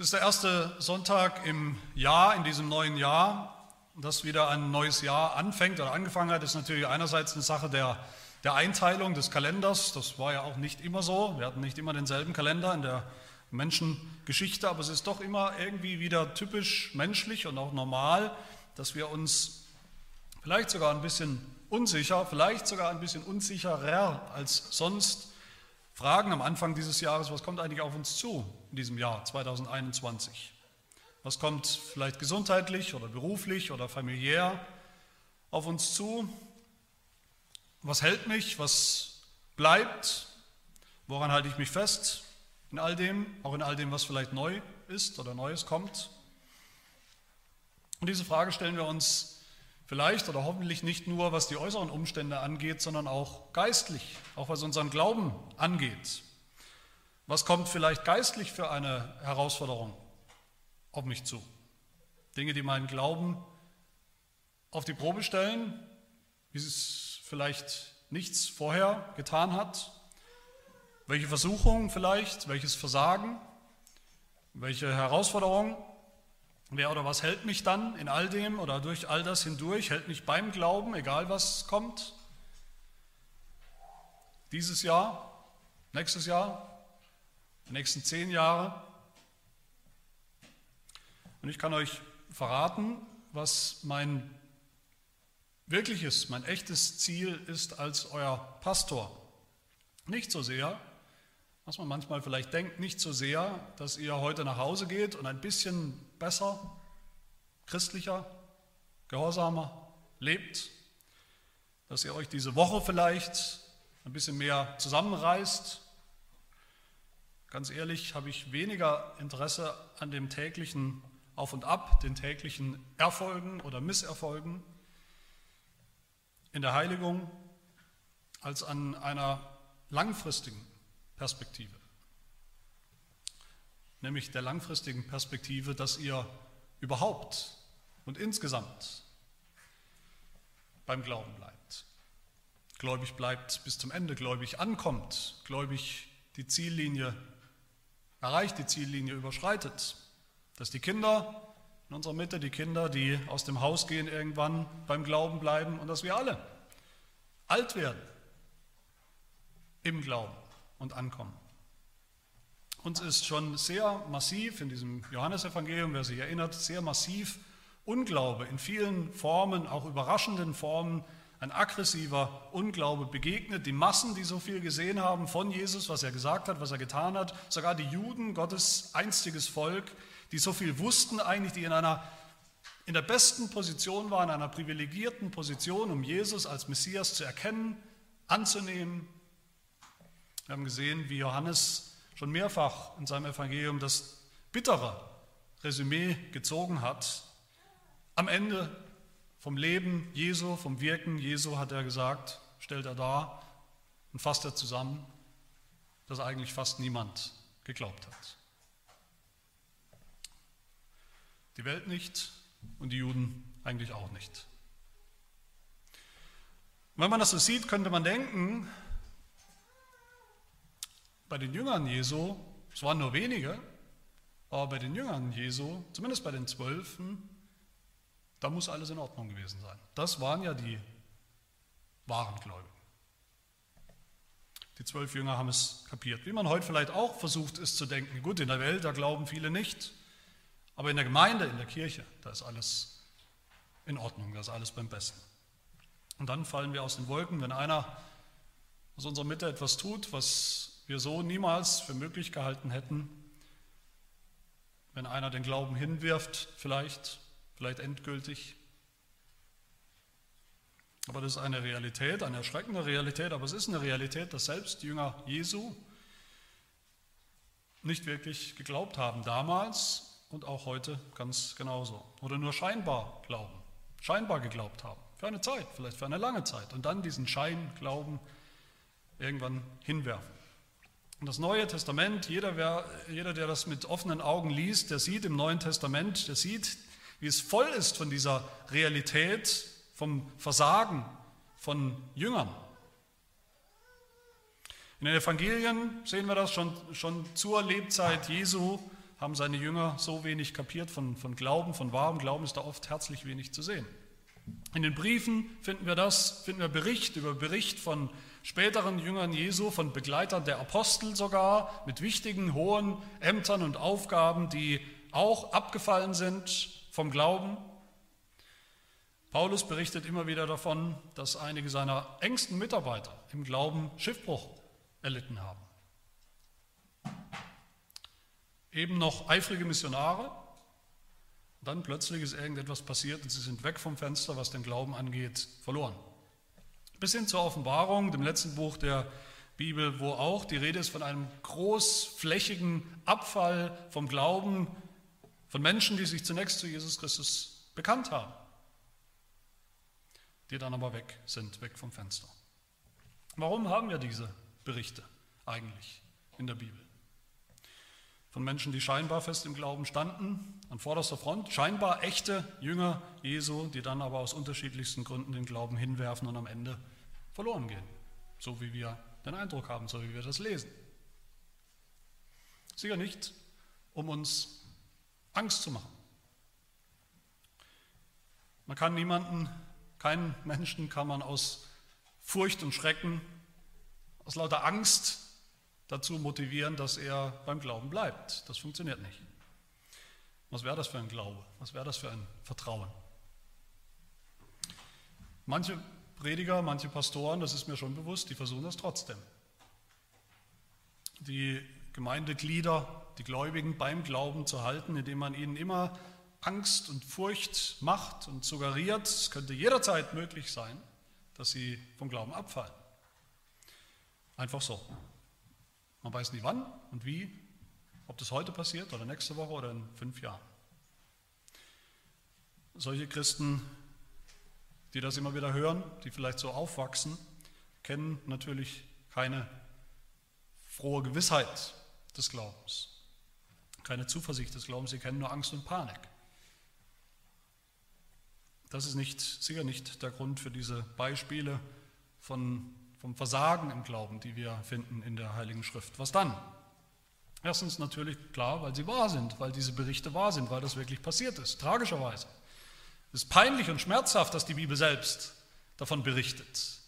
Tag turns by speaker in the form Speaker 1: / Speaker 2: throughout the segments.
Speaker 1: Es ist der erste Sonntag im Jahr, in diesem neuen Jahr, das wieder ein neues Jahr anfängt oder angefangen hat. Das ist natürlich einerseits eine Sache der, der Einteilung des Kalenders. Das war ja auch nicht immer so. Wir hatten nicht immer denselben Kalender in der Menschengeschichte, aber es ist doch immer irgendwie wieder typisch menschlich und auch normal, dass wir uns vielleicht sogar ein bisschen unsicher, vielleicht sogar ein bisschen unsicherer als sonst fragen am Anfang dieses Jahres, was kommt eigentlich auf uns zu in diesem Jahr 2021? Was kommt vielleicht gesundheitlich oder beruflich oder familiär auf uns zu? Was hält mich? Was bleibt? Woran halte ich mich fest in all dem, auch in all dem, was vielleicht neu ist oder Neues kommt? Und diese Frage stellen wir uns Vielleicht oder hoffentlich nicht nur, was die äußeren Umstände angeht, sondern auch geistlich, auch was unseren Glauben angeht. Was kommt vielleicht geistlich für eine Herausforderung auf mich zu? Dinge, die meinen Glauben auf die Probe stellen, wie es vielleicht nichts vorher getan hat. Welche Versuchungen vielleicht, welches Versagen, welche Herausforderungen Wer oder was hält mich dann in all dem oder durch all das hindurch, hält mich beim Glauben, egal was kommt? Dieses Jahr, nächstes Jahr, die nächsten zehn Jahre. Und ich kann euch verraten, was mein wirkliches, mein echtes Ziel ist als euer Pastor. Nicht so sehr, was man manchmal vielleicht denkt, nicht so sehr, dass ihr heute nach Hause geht und ein bisschen besser, christlicher, gehorsamer lebt, dass ihr euch diese Woche vielleicht ein bisschen mehr zusammenreißt. Ganz ehrlich habe ich weniger Interesse an dem täglichen Auf und Ab, den täglichen Erfolgen oder Misserfolgen in der Heiligung, als an einer langfristigen Perspektive nämlich der langfristigen Perspektive, dass ihr überhaupt und insgesamt beim Glauben bleibt. Gläubig bleibt bis zum Ende, gläubig ankommt, gläubig die Ziellinie erreicht, die Ziellinie überschreitet. Dass die Kinder in unserer Mitte, die Kinder, die aus dem Haus gehen, irgendwann beim Glauben bleiben und dass wir alle alt werden im Glauben und ankommen. Uns ist schon sehr massiv in diesem Johannesevangelium, wer sich erinnert, sehr massiv Unglaube in vielen Formen, auch überraschenden Formen, ein aggressiver Unglaube begegnet. Die Massen, die so viel gesehen haben von Jesus, was er gesagt hat, was er getan hat, sogar die Juden, Gottes einstiges Volk, die so viel wussten eigentlich, die in einer in der besten Position waren, in einer privilegierten Position, um Jesus als Messias zu erkennen, anzunehmen. Wir haben gesehen, wie Johannes schon mehrfach in seinem Evangelium das bittere Resümee gezogen hat. Am Ende vom Leben Jesu, vom Wirken Jesu hat er gesagt, stellt er dar und fasst er zusammen, dass eigentlich fast niemand geglaubt hat. Die Welt nicht und die Juden eigentlich auch nicht. wenn man das so sieht, könnte man denken, bei den Jüngern Jesu, es waren nur wenige, aber bei den Jüngern Jesu, zumindest bei den Zwölfen, da muss alles in Ordnung gewesen sein. Das waren ja die wahren Gläubigen. Die zwölf Jünger haben es kapiert. Wie man heute vielleicht auch versucht ist zu denken, gut, in der Welt, da glauben viele nicht, aber in der Gemeinde, in der Kirche, da ist alles in Ordnung, da ist alles beim Besten. Und dann fallen wir aus den Wolken, wenn einer aus unserer Mitte etwas tut, was wir so niemals für möglich gehalten hätten, wenn einer den Glauben hinwirft, vielleicht, vielleicht endgültig. Aber das ist eine Realität, eine erschreckende Realität, aber es ist eine Realität, dass selbst Jünger Jesu nicht wirklich geglaubt haben damals und auch heute ganz genauso. Oder nur scheinbar glauben, scheinbar geglaubt haben. Für eine Zeit, vielleicht für eine lange Zeit. Und dann diesen Scheinglauben irgendwann hinwerfen. Und das Neue Testament, jeder, wer, jeder, der das mit offenen Augen liest, der sieht im Neuen Testament, der sieht, wie es voll ist von dieser Realität, vom Versagen von Jüngern. In den Evangelien sehen wir das schon, schon zur Lebzeit Jesu, haben seine Jünger so wenig kapiert von, von Glauben, von wahrem Glauben ist da oft herzlich wenig zu sehen. In den Briefen finden wir das, finden wir Bericht über Bericht von späteren Jüngern Jesu, von Begleitern der Apostel sogar, mit wichtigen, hohen Ämtern und Aufgaben, die auch abgefallen sind vom Glauben. Paulus berichtet immer wieder davon, dass einige seiner engsten Mitarbeiter im Glauben Schiffbruch erlitten haben. Eben noch eifrige Missionare, dann plötzlich ist irgendetwas passiert und sie sind weg vom Fenster, was den Glauben angeht, verloren. Bis hin zur Offenbarung, dem letzten Buch der Bibel, wo auch die Rede ist von einem großflächigen Abfall vom Glauben von Menschen, die sich zunächst zu Jesus Christus bekannt haben, die dann aber weg sind, weg vom Fenster. Warum haben wir diese Berichte eigentlich in der Bibel? Von Menschen, die scheinbar fest im Glauben standen, an vorderster Front, scheinbar echte Jünger Jesu, die dann aber aus unterschiedlichsten Gründen den Glauben hinwerfen und am Ende verloren gehen, so wie wir den Eindruck haben, so wie wir das lesen. Sicher nicht, um uns Angst zu machen. Man kann niemanden, keinen Menschen kann man aus Furcht und Schrecken, aus lauter Angst dazu motivieren, dass er beim Glauben bleibt. Das funktioniert nicht. Was wäre das für ein Glaube? Was wäre das für ein Vertrauen? Manche Prediger, manche Pastoren, das ist mir schon bewusst, die versuchen das trotzdem. Die Gemeindeglieder, die Gläubigen beim Glauben zu halten, indem man ihnen immer Angst und Furcht macht und suggeriert, es könnte jederzeit möglich sein, dass sie vom Glauben abfallen. Einfach so. Man weiß nie wann und wie, ob das heute passiert oder nächste Woche oder in fünf Jahren. Solche Christen, die das immer wieder hören, die vielleicht so aufwachsen, kennen natürlich keine frohe Gewissheit des Glaubens, keine Zuversicht des Glaubens, sie kennen nur Angst und Panik. Das ist nicht, sicher nicht der Grund für diese Beispiele von vom Versagen im Glauben, die wir finden in der Heiligen Schrift. Was dann? Erstens natürlich klar, weil sie wahr sind, weil diese Berichte wahr sind, weil das wirklich passiert ist, tragischerweise. Es ist peinlich und schmerzhaft, dass die Bibel selbst davon berichtet,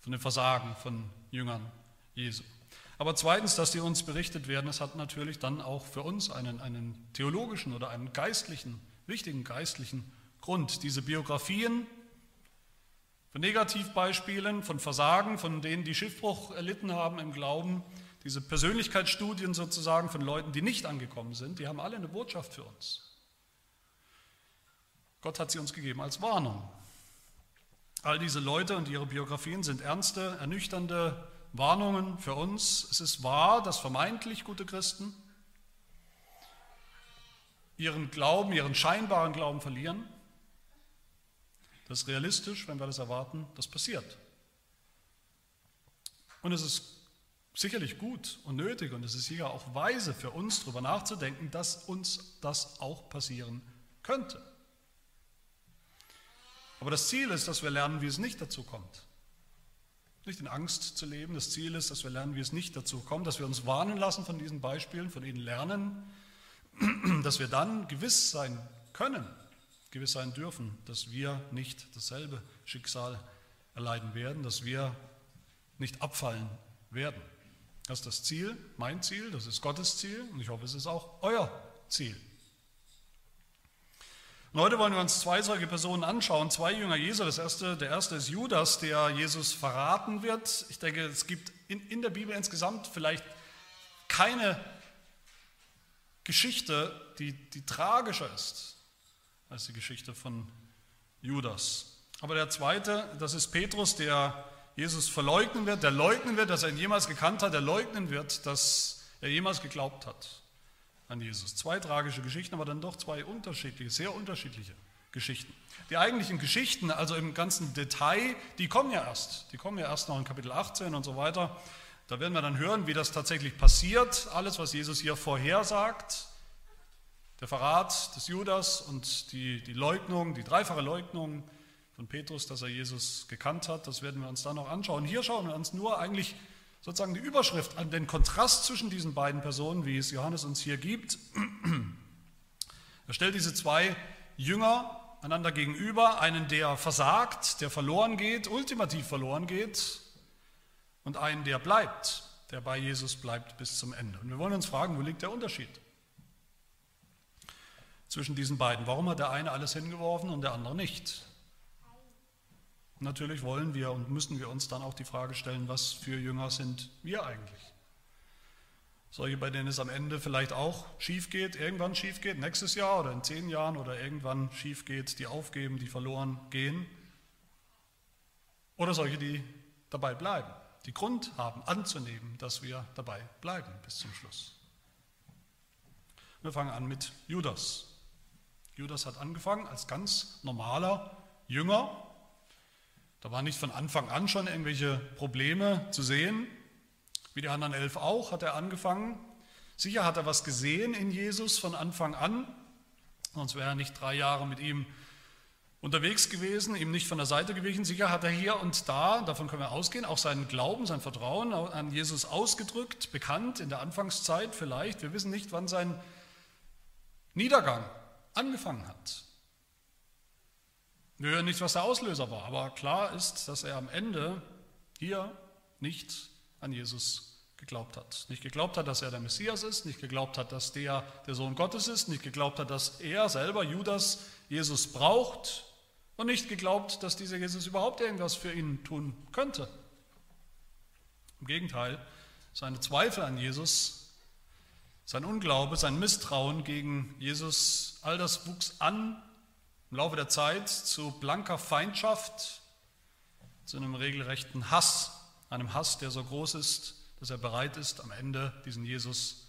Speaker 1: von dem Versagen von Jüngern Jesu. Aber zweitens, dass die uns berichtet werden, das hat natürlich dann auch für uns einen, einen theologischen oder einen geistlichen, wichtigen geistlichen Grund. Diese Biografien von Negativbeispielen, von Versagen, von denen, die Schiffbruch erlitten haben im Glauben, diese Persönlichkeitsstudien sozusagen von Leuten, die nicht angekommen sind, die haben alle eine Botschaft für uns. Gott hat sie uns gegeben als Warnung. All diese Leute und ihre Biografien sind ernste, ernüchternde Warnungen für uns. Es ist wahr, dass vermeintlich gute Christen ihren Glauben, ihren scheinbaren Glauben verlieren. Das ist realistisch, wenn wir das erwarten, das passiert. Und es ist sicherlich gut und nötig und es ist sicher auch weise für uns darüber nachzudenken, dass uns das auch passieren könnte. Aber das Ziel ist, dass wir lernen, wie es nicht dazu kommt. Nicht in Angst zu leben. Das Ziel ist, dass wir lernen, wie es nicht dazu kommt, dass wir uns warnen lassen von diesen Beispielen, von ihnen lernen, dass wir dann gewiss sein können, gewiss sein dürfen, dass wir nicht dasselbe Schicksal erleiden werden, dass wir nicht abfallen werden. Das ist das Ziel, mein Ziel, das ist Gottes Ziel und ich hoffe, es ist auch euer Ziel. Und heute wollen wir uns zwei solche Personen anschauen, zwei Jünger Jesu. Das erste, der erste ist Judas, der Jesus verraten wird. Ich denke, es gibt in, in der Bibel insgesamt vielleicht keine Geschichte, die, die tragischer ist als die Geschichte von Judas. Aber der zweite, das ist Petrus, der Jesus verleugnen wird, der leugnen wird, dass er ihn jemals gekannt hat, der leugnen wird, dass er jemals geglaubt hat an Jesus. Zwei tragische Geschichten, aber dann doch zwei unterschiedliche, sehr unterschiedliche Geschichten. Die eigentlichen Geschichten, also im ganzen Detail, die kommen ja erst. Die kommen ja erst noch in Kapitel 18 und so weiter. Da werden wir dann hören, wie das tatsächlich passiert. Alles, was Jesus hier vorhersagt, der Verrat des Judas und die, die Leugnung, die dreifache Leugnung von Petrus, dass er Jesus gekannt hat, das werden wir uns dann noch anschauen. Hier schauen wir uns nur eigentlich sozusagen die Überschrift an den Kontrast zwischen diesen beiden Personen, wie es Johannes uns hier gibt. Er stellt diese zwei Jünger einander gegenüber, einen, der versagt, der verloren geht, ultimativ verloren geht, und einen, der bleibt, der bei Jesus bleibt bis zum Ende. Und wir wollen uns fragen, wo liegt der Unterschied zwischen diesen beiden? Warum hat der eine alles hingeworfen und der andere nicht? Natürlich wollen wir und müssen wir uns dann auch die Frage stellen, was für Jünger sind wir eigentlich? Solche, bei denen es am Ende vielleicht auch schief geht, irgendwann schief geht, nächstes Jahr oder in zehn Jahren oder irgendwann schief geht, die aufgeben, die verloren gehen. Oder solche, die dabei bleiben, die Grund haben anzunehmen, dass wir dabei bleiben bis zum Schluss. Wir fangen an mit Judas. Judas hat angefangen als ganz normaler Jünger, da waren nicht von Anfang an schon irgendwelche Probleme zu sehen. Wie die anderen elf auch hat er angefangen. Sicher hat er was gesehen in Jesus von Anfang an, sonst wäre er nicht drei Jahre mit ihm unterwegs gewesen, ihm nicht von der Seite gewichen. Sicher hat er hier und da, davon können wir ausgehen, auch seinen Glauben, sein Vertrauen an Jesus ausgedrückt, bekannt in der Anfangszeit vielleicht. Wir wissen nicht, wann sein Niedergang angefangen hat. Wir hören nicht, was der Auslöser war, aber klar ist, dass er am Ende hier nicht an Jesus geglaubt hat. Nicht geglaubt hat, dass er der Messias ist, nicht geglaubt hat, dass der der Sohn Gottes ist, nicht geglaubt hat, dass er selber, Judas, Jesus braucht und nicht geglaubt, dass dieser Jesus überhaupt irgendwas für ihn tun könnte. Im Gegenteil, seine Zweifel an Jesus, sein Unglaube, sein Misstrauen gegen Jesus, all das wuchs an im Laufe der Zeit zu blanker Feindschaft, zu einem regelrechten Hass, einem Hass, der so groß ist, dass er bereit ist, am Ende diesen Jesus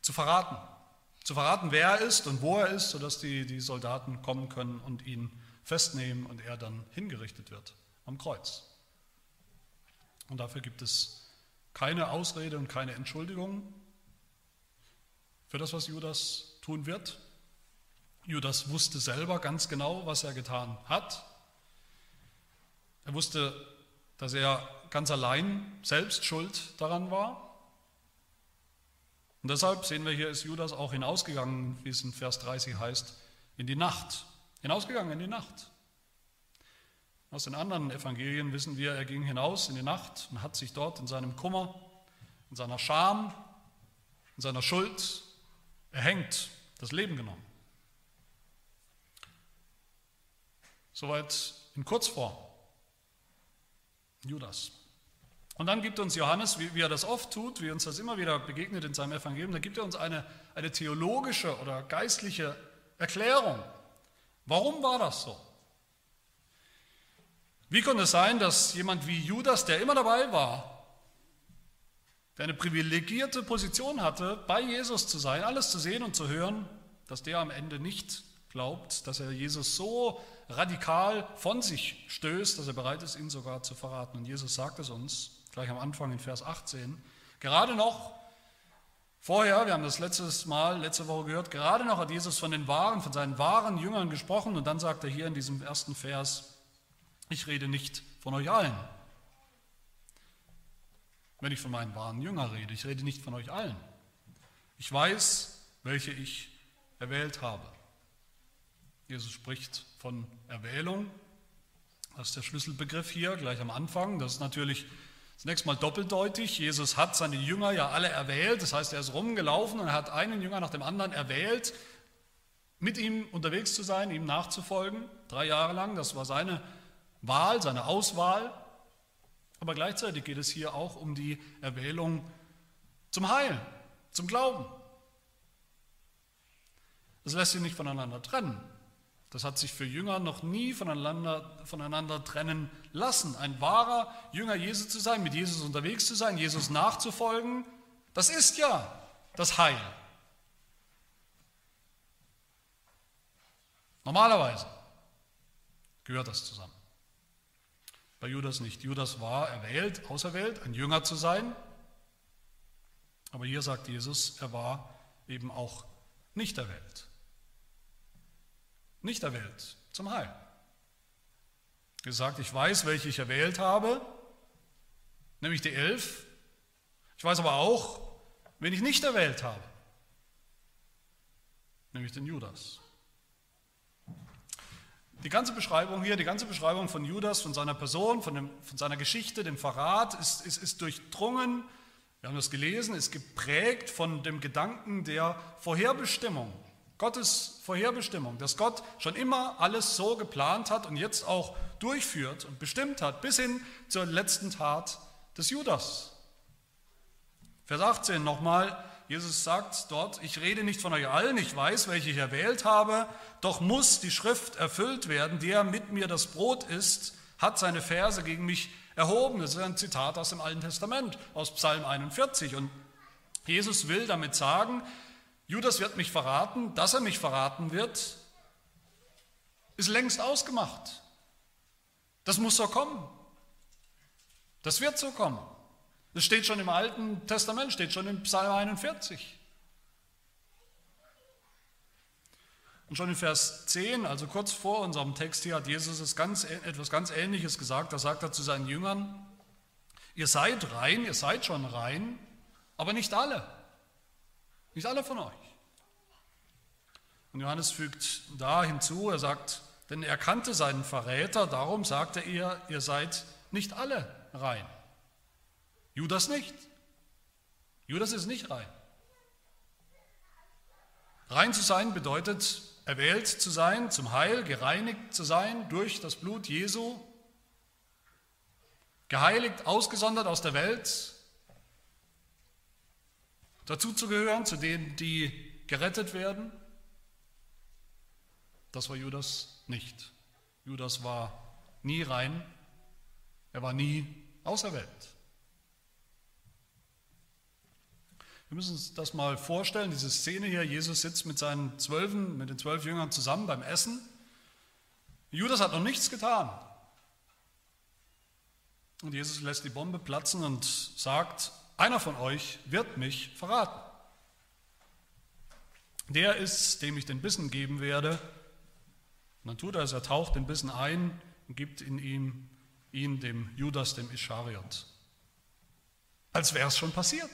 Speaker 1: zu verraten. Zu verraten, wer er ist und wo er ist, sodass die, die Soldaten kommen können und ihn festnehmen und er dann hingerichtet wird am Kreuz. Und dafür gibt es keine Ausrede und keine Entschuldigung für das, was Judas tun wird. Judas wusste selber ganz genau, was er getan hat. Er wusste, dass er ganz allein selbst schuld daran war. Und deshalb sehen wir hier, ist Judas auch hinausgegangen, wie es in Vers 30 heißt, in die Nacht. Hinausgegangen in die Nacht. Aus den anderen Evangelien wissen wir, er ging hinaus in die Nacht und hat sich dort in seinem Kummer, in seiner Scham, in seiner Schuld erhängt, das Leben genommen. Soweit in Kurzform. Judas. Und dann gibt uns Johannes, wie, wie, er das oft tut, wie uns das immer wieder begegnet in seinem Evangelium, da gibt er uns eine, eine theologische oder geistliche Erklärung. Warum war das so? Wie konnte es sein, dass jemand wie Judas, der immer dabei war, der eine privilegierte Position hatte, bei Jesus zu sein, alles zu sehen und zu hören, dass der am Ende nicht glaubt, dass er Jesus so radikal von sich stößt, dass er bereit ist, ihn sogar zu verraten. Und Jesus sagt es uns gleich am Anfang in Vers 18. Gerade noch vorher, wir haben das letztes Mal, letzte Woche gehört, gerade noch hat Jesus von den wahren, von seinen wahren Jüngern gesprochen und dann sagt er hier in diesem ersten Vers, ich rede nicht von euch allen. Wenn ich von meinen wahren Jüngern rede, ich rede nicht von euch allen. Ich weiß, welche ich erwählt habe. Jesus spricht von Erwählung. Das ist der Schlüsselbegriff hier gleich am Anfang. Das ist natürlich zunächst mal doppeldeutig. Jesus hat seine Jünger ja alle erwählt. Das heißt, er ist rumgelaufen und hat einen Jünger nach dem anderen erwählt, mit ihm unterwegs zu sein, ihm nachzufolgen. Drei Jahre lang. Das war seine Wahl, seine Auswahl. Aber gleichzeitig geht es hier auch um die Erwählung zum Heil, zum Glauben. Das lässt sich nicht voneinander trennen. Das hat sich für Jünger noch nie voneinander, voneinander trennen lassen. Ein wahrer Jünger Jesu zu sein, mit Jesus unterwegs zu sein, Jesus nachzufolgen, das ist ja das Heil. Normalerweise gehört das zusammen. Bei Judas nicht. Judas war erwählt, auserwählt, ein Jünger zu sein. Aber hier sagt Jesus, er war eben auch nicht erwählt nicht erwählt zum Heil. Gesagt, ich weiß, welche ich erwählt habe, nämlich die elf. Ich weiß aber auch, wen ich nicht erwählt habe, nämlich den Judas. Die ganze Beschreibung hier, die ganze Beschreibung von Judas, von seiner Person, von, dem, von seiner Geschichte, dem Verrat, ist, ist, ist durchdrungen, wir haben das gelesen, ist geprägt von dem Gedanken der Vorherbestimmung, Gottes Vorherbestimmung, dass Gott schon immer alles so geplant hat und jetzt auch durchführt und bestimmt hat, bis hin zur letzten Tat des Judas. Vers 18 nochmal, Jesus sagt dort, ich rede nicht von euch allen, ich weiß, welche ich erwählt habe, doch muss die Schrift erfüllt werden, der mit mir das Brot isst, hat seine Verse gegen mich erhoben. Das ist ein Zitat aus dem Alten Testament, aus Psalm 41. Und Jesus will damit sagen, Judas wird mich verraten, dass er mich verraten wird, ist längst ausgemacht. Das muss so kommen. Das wird so kommen. Das steht schon im Alten Testament, steht schon im Psalm 41. Und schon in Vers 10, also kurz vor unserem Text hier, hat Jesus ganz, etwas ganz Ähnliches gesagt. Da sagt er zu seinen Jüngern, ihr seid rein, ihr seid schon rein, aber nicht alle. Nicht alle von euch. Und Johannes fügt da hinzu, er sagt, denn er kannte seinen Verräter, darum sagte er, ihr seid nicht alle rein. Judas nicht. Judas ist nicht rein. Rein zu sein bedeutet, erwählt zu sein, zum Heil, gereinigt zu sein durch das Blut Jesu, geheiligt, ausgesondert aus der Welt, dazu zu gehören, zu denen, die gerettet werden. Das war Judas nicht. Judas war nie rein, er war nie auserwählt. Wir müssen uns das mal vorstellen, diese Szene hier, Jesus sitzt mit seinen Zwölfen, mit den zwölf Jüngern zusammen beim Essen. Judas hat noch nichts getan. Und Jesus lässt die Bombe platzen und sagt, einer von euch wird mich verraten. Der ist, dem ich den Bissen geben werde. Und dann tut er es, er taucht den Bissen ein und gibt in ihm, ihn dem Judas, dem Ischariot. Als wäre es schon passiert.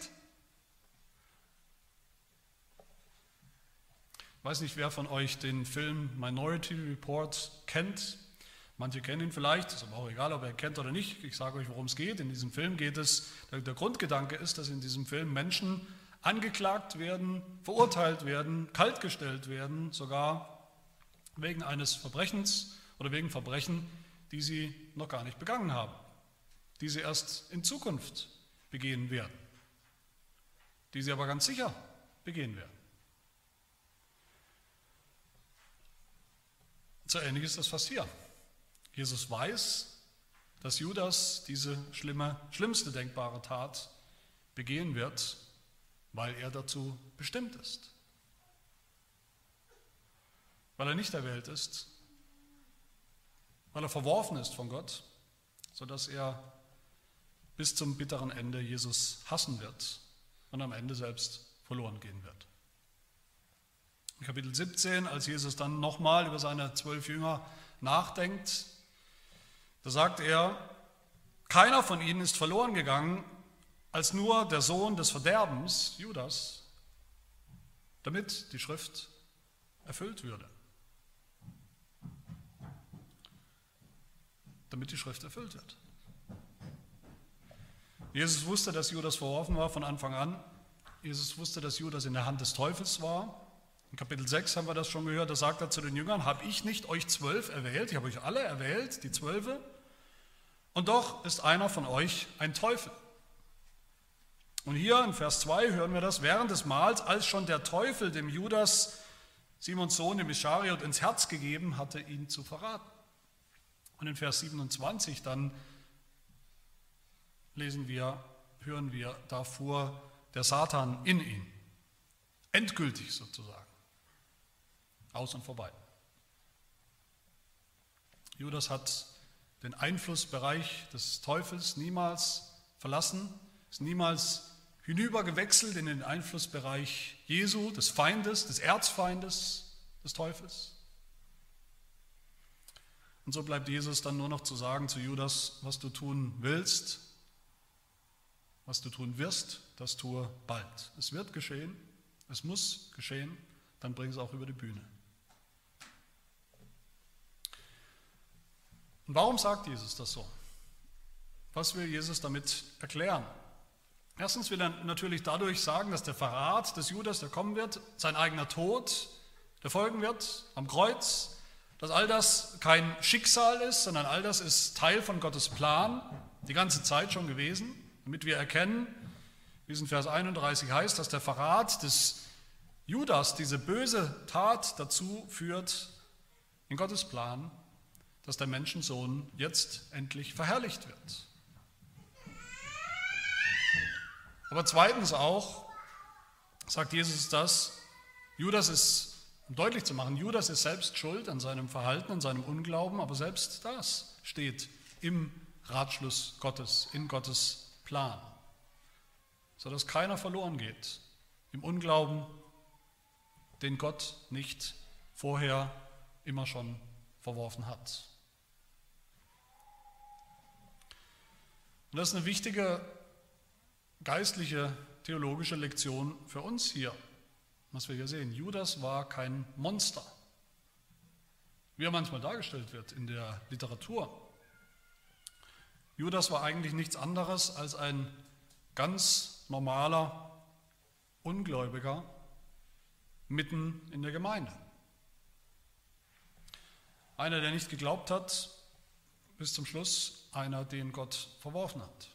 Speaker 1: Weiß nicht, wer von euch den Film Minority Report kennt. Manche kennen ihn vielleicht, ist aber auch egal, ob er kennt oder nicht. Ich sage euch, worum es geht. In diesem Film geht es, der Grundgedanke ist, dass in diesem Film Menschen angeklagt werden, verurteilt werden, kaltgestellt werden, sogar wegen eines Verbrechens oder wegen Verbrechen, die sie noch gar nicht begangen haben, die sie erst in Zukunft begehen werden, die sie aber ganz sicher begehen werden. So ähnlich ist das fast hier. Jesus weiß, dass Judas diese schlimme, schlimmste denkbare Tat begehen wird, weil er dazu bestimmt ist. Weil er nicht erwählt ist, weil er verworfen ist von Gott, sodass er bis zum bitteren Ende Jesus hassen wird und am Ende selbst verloren gehen wird. In Kapitel 17, als Jesus dann nochmal über seine zwölf Jünger nachdenkt, da sagt er, keiner von ihnen ist verloren gegangen, als nur der Sohn des Verderbens, Judas, damit die Schrift erfüllt würde. Damit die Schrift erfüllt wird. Jesus wusste, dass Judas verworfen war von Anfang an. Jesus wusste, dass Judas in der Hand des Teufels war. In Kapitel 6 haben wir das schon gehört, da sagt er zu den Jüngern, habe ich nicht euch zwölf erwählt, ich habe euch alle erwählt, die Zwölfe, und doch ist einer von euch ein Teufel. Und hier in Vers 2 hören wir das, während des Mahls, als schon der Teufel dem Judas, Simons Sohn, dem Ischariot, ins Herz gegeben hatte, ihn zu verraten. Und in Vers 27 dann lesen wir, hören wir, da fuhr der Satan in ihn, endgültig sozusagen. Aus und vorbei. Judas hat den Einflussbereich des Teufels niemals verlassen, ist niemals hinübergewechselt in den Einflussbereich Jesu, des Feindes, des Erzfeindes des Teufels. Und so bleibt Jesus dann nur noch zu sagen zu Judas, was du tun willst, was du tun wirst, das tue bald. Es wird geschehen, es muss geschehen, dann bring es auch über die Bühne. Und warum sagt Jesus das so? Was will Jesus damit erklären? Erstens will er natürlich dadurch sagen, dass der Verrat des Judas, der kommen wird, sein eigener Tod, der folgen wird am Kreuz, dass all das kein Schicksal ist, sondern all das ist Teil von Gottes Plan, die ganze Zeit schon gewesen, damit wir erkennen, wie es in Vers 31 heißt, dass der Verrat des Judas, diese böse Tat dazu führt, in Gottes Plan, dass der Menschensohn jetzt endlich verherrlicht wird. Aber zweitens auch sagt Jesus das, Judas ist, um deutlich zu machen, Judas ist selbst schuld an seinem Verhalten, an seinem Unglauben, aber selbst das steht im Ratschluss Gottes, in Gottes Plan, sodass keiner verloren geht im Unglauben, den Gott nicht vorher immer schon verworfen hat. Und das ist eine wichtige geistliche, theologische Lektion für uns hier, was wir hier sehen. Judas war kein Monster, wie er manchmal dargestellt wird in der Literatur. Judas war eigentlich nichts anderes als ein ganz normaler Ungläubiger mitten in der Gemeinde. Einer, der nicht geglaubt hat, bis zum Schluss einer, den Gott verworfen hat.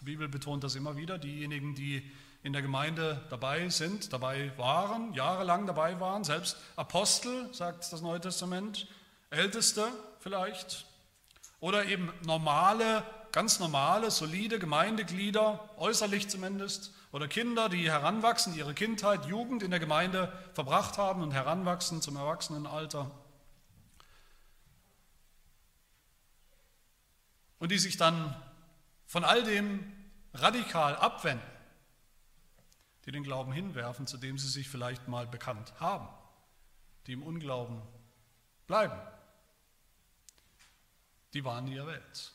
Speaker 1: Die Bibel betont das immer wieder. Diejenigen, die in der Gemeinde dabei sind, dabei waren, jahrelang dabei waren, selbst Apostel, sagt das Neue Testament, Älteste vielleicht, oder eben normale, ganz normale, solide Gemeindeglieder, äußerlich zumindest, oder Kinder, die heranwachsen, ihre Kindheit, Jugend in der Gemeinde verbracht haben und heranwachsen zum Erwachsenenalter. Und die sich dann von all dem radikal abwenden, die den Glauben hinwerfen, zu dem sie sich vielleicht mal bekannt haben, die im Unglauben bleiben, die waren nie erwählt.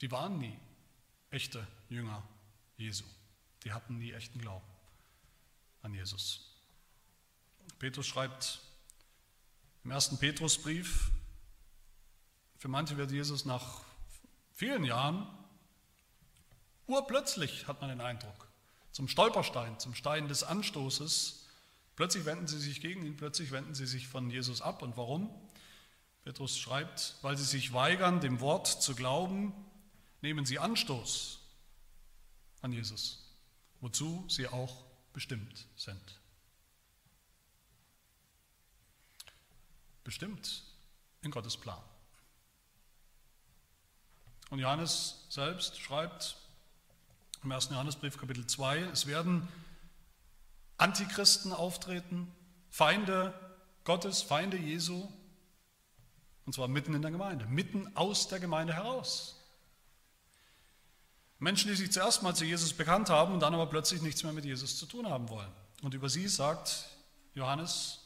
Speaker 1: Die waren nie echte Jünger Jesu. Die hatten nie echten Glauben an Jesus. Petrus schreibt im ersten Petrusbrief, für manche wird Jesus nach vielen Jahren Urplötzlich hat man den Eindruck, zum Stolperstein, zum Stein des Anstoßes. Plötzlich wenden sie sich gegen ihn, plötzlich wenden sie sich von Jesus ab. Und warum? Petrus schreibt, weil sie sich weigern, dem Wort zu glauben, nehmen sie Anstoß an Jesus, wozu sie auch bestimmt sind. Bestimmt in Gottes Plan. Und Johannes selbst schreibt, im 1. Johannesbrief Kapitel 2, es werden Antichristen auftreten, Feinde Gottes, Feinde Jesu, und zwar mitten in der Gemeinde, mitten aus der Gemeinde heraus. Menschen, die sich zuerst mal zu Jesus bekannt haben und dann aber plötzlich nichts mehr mit Jesus zu tun haben wollen. Und über sie sagt Johannes,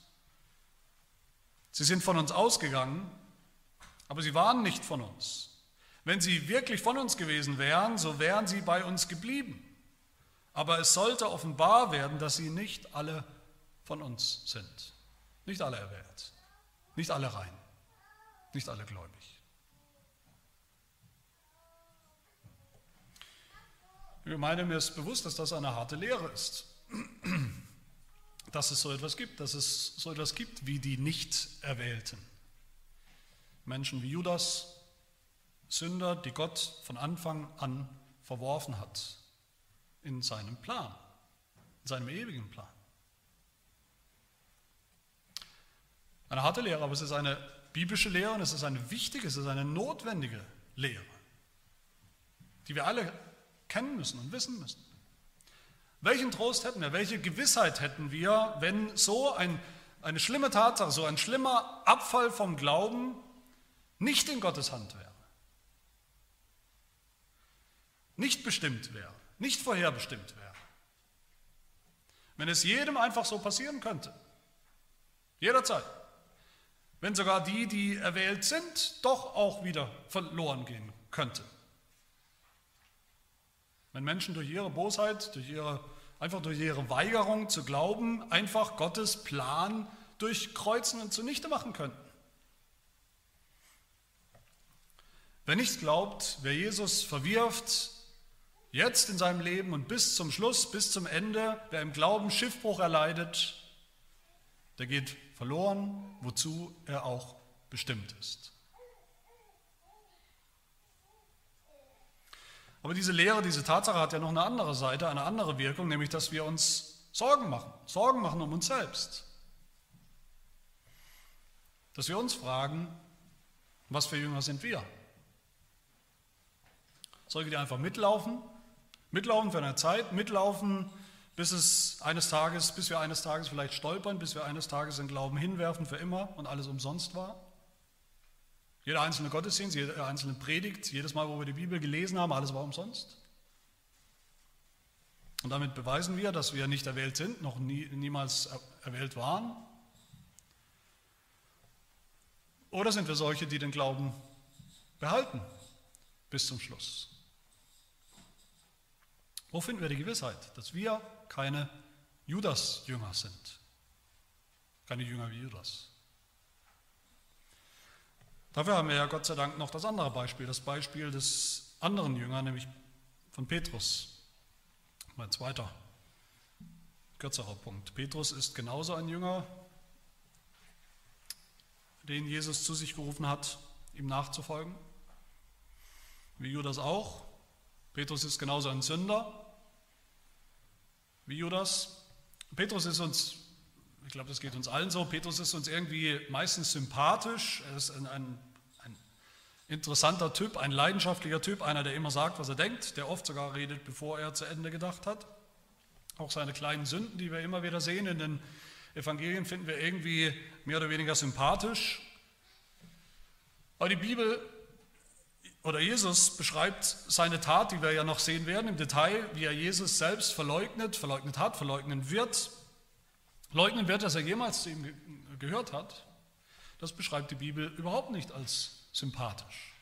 Speaker 1: sie sind von uns ausgegangen, aber sie waren nicht von uns. Wenn sie wirklich von uns gewesen wären, so wären sie bei uns geblieben. Aber es sollte offenbar werden, dass sie nicht alle von uns sind. Nicht alle erwählt. Nicht alle rein. Nicht alle gläubig. Ich meine, mir ist bewusst, dass das eine harte Lehre ist. Dass es so etwas gibt, dass es so etwas gibt wie die Nicht-Erwählten. Menschen wie Judas, Sünder, die Gott von Anfang an verworfen hat in seinem Plan, in seinem ewigen Plan. Eine harte Lehre, aber es ist eine biblische Lehre und es ist eine wichtige, es ist eine notwendige Lehre, die wir alle kennen müssen und wissen müssen. Welchen Trost hätten wir, welche Gewissheit hätten wir, wenn so ein, eine schlimme Tatsache, so ein schlimmer Abfall vom Glauben nicht in Gottes Hand wäre? Nicht bestimmt wäre, nicht vorherbestimmt wäre. Wenn es jedem einfach so passieren könnte, jederzeit, wenn sogar die, die erwählt sind, doch auch wieder verloren gehen könnte. Wenn Menschen durch ihre Bosheit, durch ihre, einfach durch ihre Weigerung zu glauben, einfach Gottes Plan durchkreuzen und zunichte machen könnten. Wer nicht glaubt, wer Jesus verwirft, jetzt in seinem Leben und bis zum Schluss, bis zum Ende, wer im Glauben Schiffbruch erleidet, der geht verloren, wozu er auch bestimmt ist. Aber diese Lehre, diese Tatsache hat ja noch eine andere Seite, eine andere Wirkung, nämlich dass wir uns Sorgen machen, Sorgen machen um uns selbst. Dass wir uns fragen, was für Jünger sind wir? Solche, die einfach mitlaufen, mitlaufen für eine Zeit, mitlaufen, bis es eines Tages, bis wir eines Tages vielleicht stolpern, bis wir eines Tages den Glauben hinwerfen für immer und alles umsonst war. Jeder einzelne Gottesdienst, jede einzelne Predigt, jedes Mal, wo wir die Bibel gelesen haben, alles war umsonst. Und damit beweisen wir, dass wir nicht erwählt sind, noch nie, niemals erwählt waren. Oder sind wir solche, die den Glauben behalten bis zum Schluss? Wo finden wir die Gewissheit, dass wir keine Judas-Jünger sind? Keine Jünger wie Judas. Dafür haben wir ja Gott sei Dank noch das andere Beispiel, das Beispiel des anderen Jüngers, nämlich von Petrus. Mein zweiter, kürzerer Punkt. Petrus ist genauso ein Jünger, den Jesus zu sich gerufen hat, ihm nachzufolgen, wie Judas auch. Petrus ist genauso ein Sünder wie Judas. Petrus ist uns ich glaube, das geht uns allen so. Petrus ist uns irgendwie meistens sympathisch. Er ist ein, ein, ein, interessanter Typ, ein leidenschaftlicher Typ, einer, der immer sagt, was er denkt, der oft sogar redet, bevor er zu Ende gedacht hat. Auch seine kleinen Sünden, die wir immer wieder sehen in den Evangelien, finden wir irgendwie mehr oder weniger sympathisch. Aber die Bibel oder Jesus beschreibt seine Tat, die wir ja noch sehen werden im Detail, wie er Jesus selbst verleugnet, verleugnet hat, verleugnen wird, Leugnen wird, dass er jemals zu ihm gehört hat, das beschreibt die Bibel überhaupt nicht als sympathisch.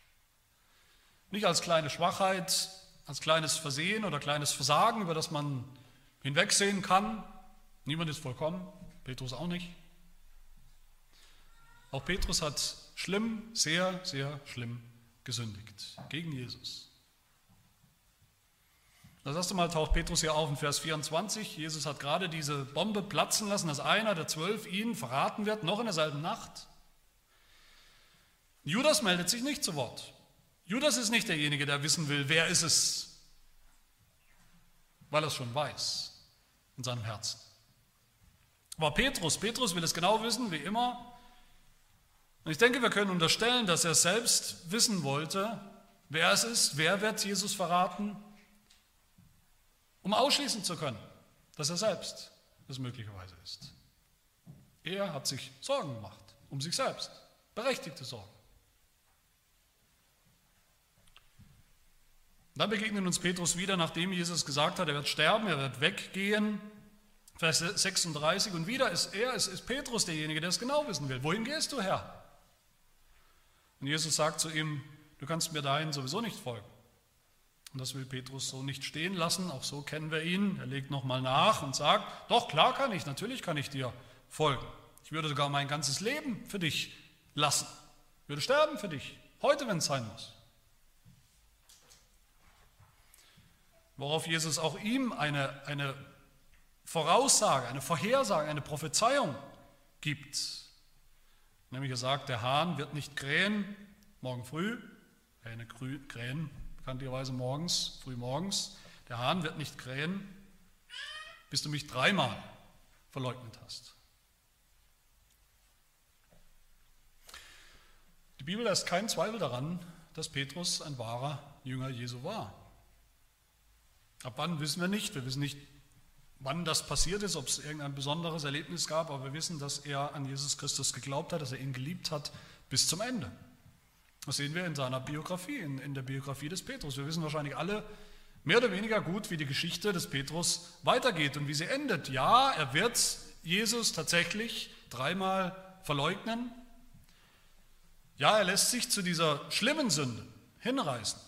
Speaker 1: Nicht als kleine Schwachheit, als kleines Versehen oder kleines Versagen, über das man hinwegsehen kann. Niemand ist vollkommen, Petrus auch nicht. Auch Petrus hat schlimm, sehr, sehr schlimm gesündigt gegen Jesus. Das erste Mal taucht Petrus hier auf in Vers 24. Jesus hat gerade diese Bombe platzen lassen, dass einer der zwölf ihn verraten wird, noch in derselben Nacht. Judas meldet sich nicht zu Wort. Judas ist nicht derjenige, der wissen will, wer ist es, weil er es schon weiß in seinem Herzen. Aber Petrus, Petrus will es genau wissen, wie immer. Und ich denke, wir können unterstellen, dass er selbst wissen wollte, wer es ist, wer wird Jesus verraten um ausschließen zu können, dass er selbst es möglicherweise ist. Er hat sich Sorgen gemacht um sich selbst, berechtigte Sorgen. Dann begegnet uns Petrus wieder, nachdem Jesus gesagt hat, er wird sterben, er wird weggehen. Vers 36, und wieder ist er, es ist Petrus derjenige, der es genau wissen will. Wohin gehst du, Herr? Und Jesus sagt zu ihm, du kannst mir dahin sowieso nicht folgen. Und das will Petrus so nicht stehen lassen, auch so kennen wir ihn. Er legt nochmal nach und sagt, doch klar kann ich, natürlich kann ich dir folgen. Ich würde sogar mein ganzes Leben für dich lassen. Ich würde sterben für dich, heute, wenn es sein muss. Worauf Jesus auch ihm eine, eine Voraussage, eine Vorhersage, eine Prophezeiung gibt. Nämlich er sagt, der Hahn wird nicht krähen morgen früh, Hähne krähen bekanntlicherweise morgens, früh morgens, der Hahn wird nicht krähen, bis du mich dreimal verleugnet hast. Die Bibel lässt keinen Zweifel daran, dass Petrus ein wahrer Jünger Jesu war. Ab wann wissen wir nicht. Wir wissen nicht, wann das passiert ist, ob es irgendein besonderes Erlebnis gab, aber wir wissen, dass er an Jesus Christus geglaubt hat, dass er ihn geliebt hat bis zum Ende. Das sehen wir in seiner Biografie, in, in der Biografie des Petrus. Wir wissen wahrscheinlich alle mehr oder weniger gut, wie die Geschichte des Petrus weitergeht und wie sie endet. Ja, er wird Jesus tatsächlich dreimal verleugnen. Ja, er lässt sich zu dieser schlimmen Sünde hinreißen.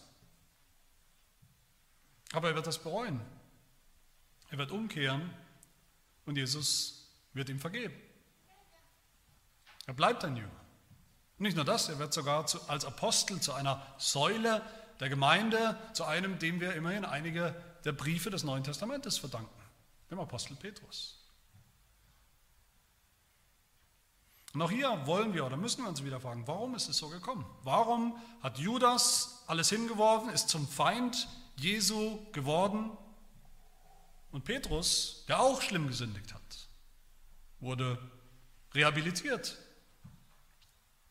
Speaker 1: Aber er wird das bereuen. Er wird umkehren und Jesus wird ihm vergeben. Er bleibt ein Jünger. Nicht nur das, er wird sogar zu, als Apostel zu einer Säule der Gemeinde, zu einem, dem wir immerhin einige der Briefe des Neuen Testamentes verdanken, dem Apostel Petrus. Und auch hier wollen wir oder müssen wir uns wieder fragen, warum ist es so gekommen? Warum hat Judas alles hingeworfen, ist zum Feind Jesu geworden und Petrus, der auch schlimm gesündigt hat, wurde rehabilitiert,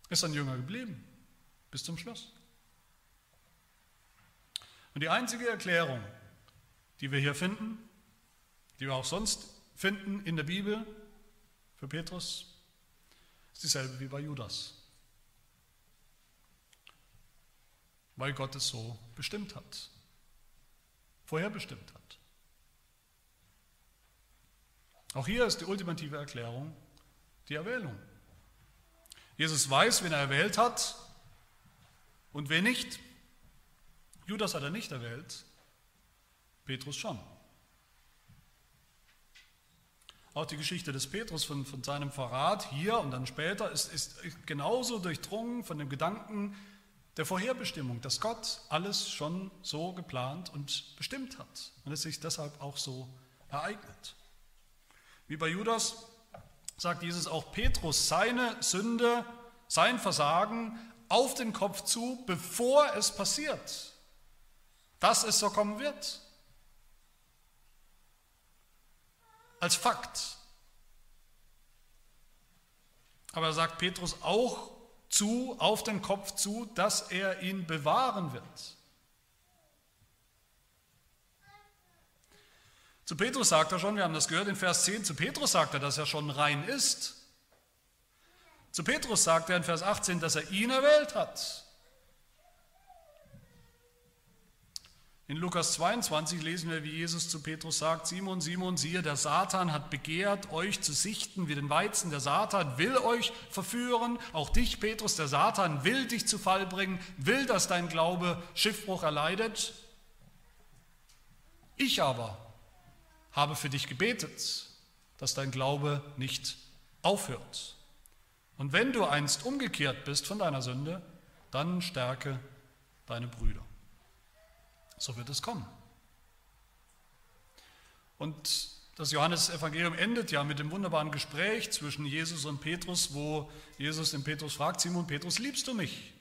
Speaker 1: ist ein Jünger geblieben bis zum Schluss. Und die einzige Erklärung, die wir hier finden, die wir auch sonst finden in der Bibel für Petrus, ist dieselbe wie bei Judas. Weil Gott es so bestimmt hat, vorherbestimmt hat. Auch hier ist die ultimative Erklärung die Erwählung. Jesus weiß, wen er erwählt hat und wen nicht. Judas hat er nicht erwählt, Petrus schon. Auch die Geschichte des Petrus von, von seinem Verrat hier und dann später ist, ist genauso durchdrungen von dem Gedanken der Vorherbestimmung, dass Gott alles schon so geplant und bestimmt hat und es sich deshalb auch so ereignet. Wie bei Judas sagt Jesus auch Petrus seine Sünde, sein Versagen auf den Kopf zu, bevor es passiert, dass es so kommen wird. Als Fakt. Aber er sagt Petrus auch zu, auf den Kopf zu, dass er ihn bewahren wird. Zu Petrus sagt er schon, wir haben das gehört in Vers 10, zu Petrus sagt er, dass er schon rein ist. Zu Petrus sagt er in Vers 18, dass er ihn erwählt hat. In Lukas 22 lesen wir, wie Jesus zu Petrus sagt, Simon, Simon, siehe, der Satan hat begehrt, euch zu sichten wie den Weizen. Der Satan will euch verführen, auch dich, Petrus, der Satan will dich zu Fall bringen, will, dass dein Glaube Schiffbruch erleidet. Ich aber habe für dich gebetet, dass dein Glaube nicht aufhört. Und wenn du einst umgekehrt bist von deiner Sünde, dann stärke deine Brüder. So wird es kommen. Und das Johannesevangelium endet ja mit dem wunderbaren Gespräch zwischen Jesus und Petrus, wo Jesus den Petrus fragt, Simon Petrus, liebst du mich?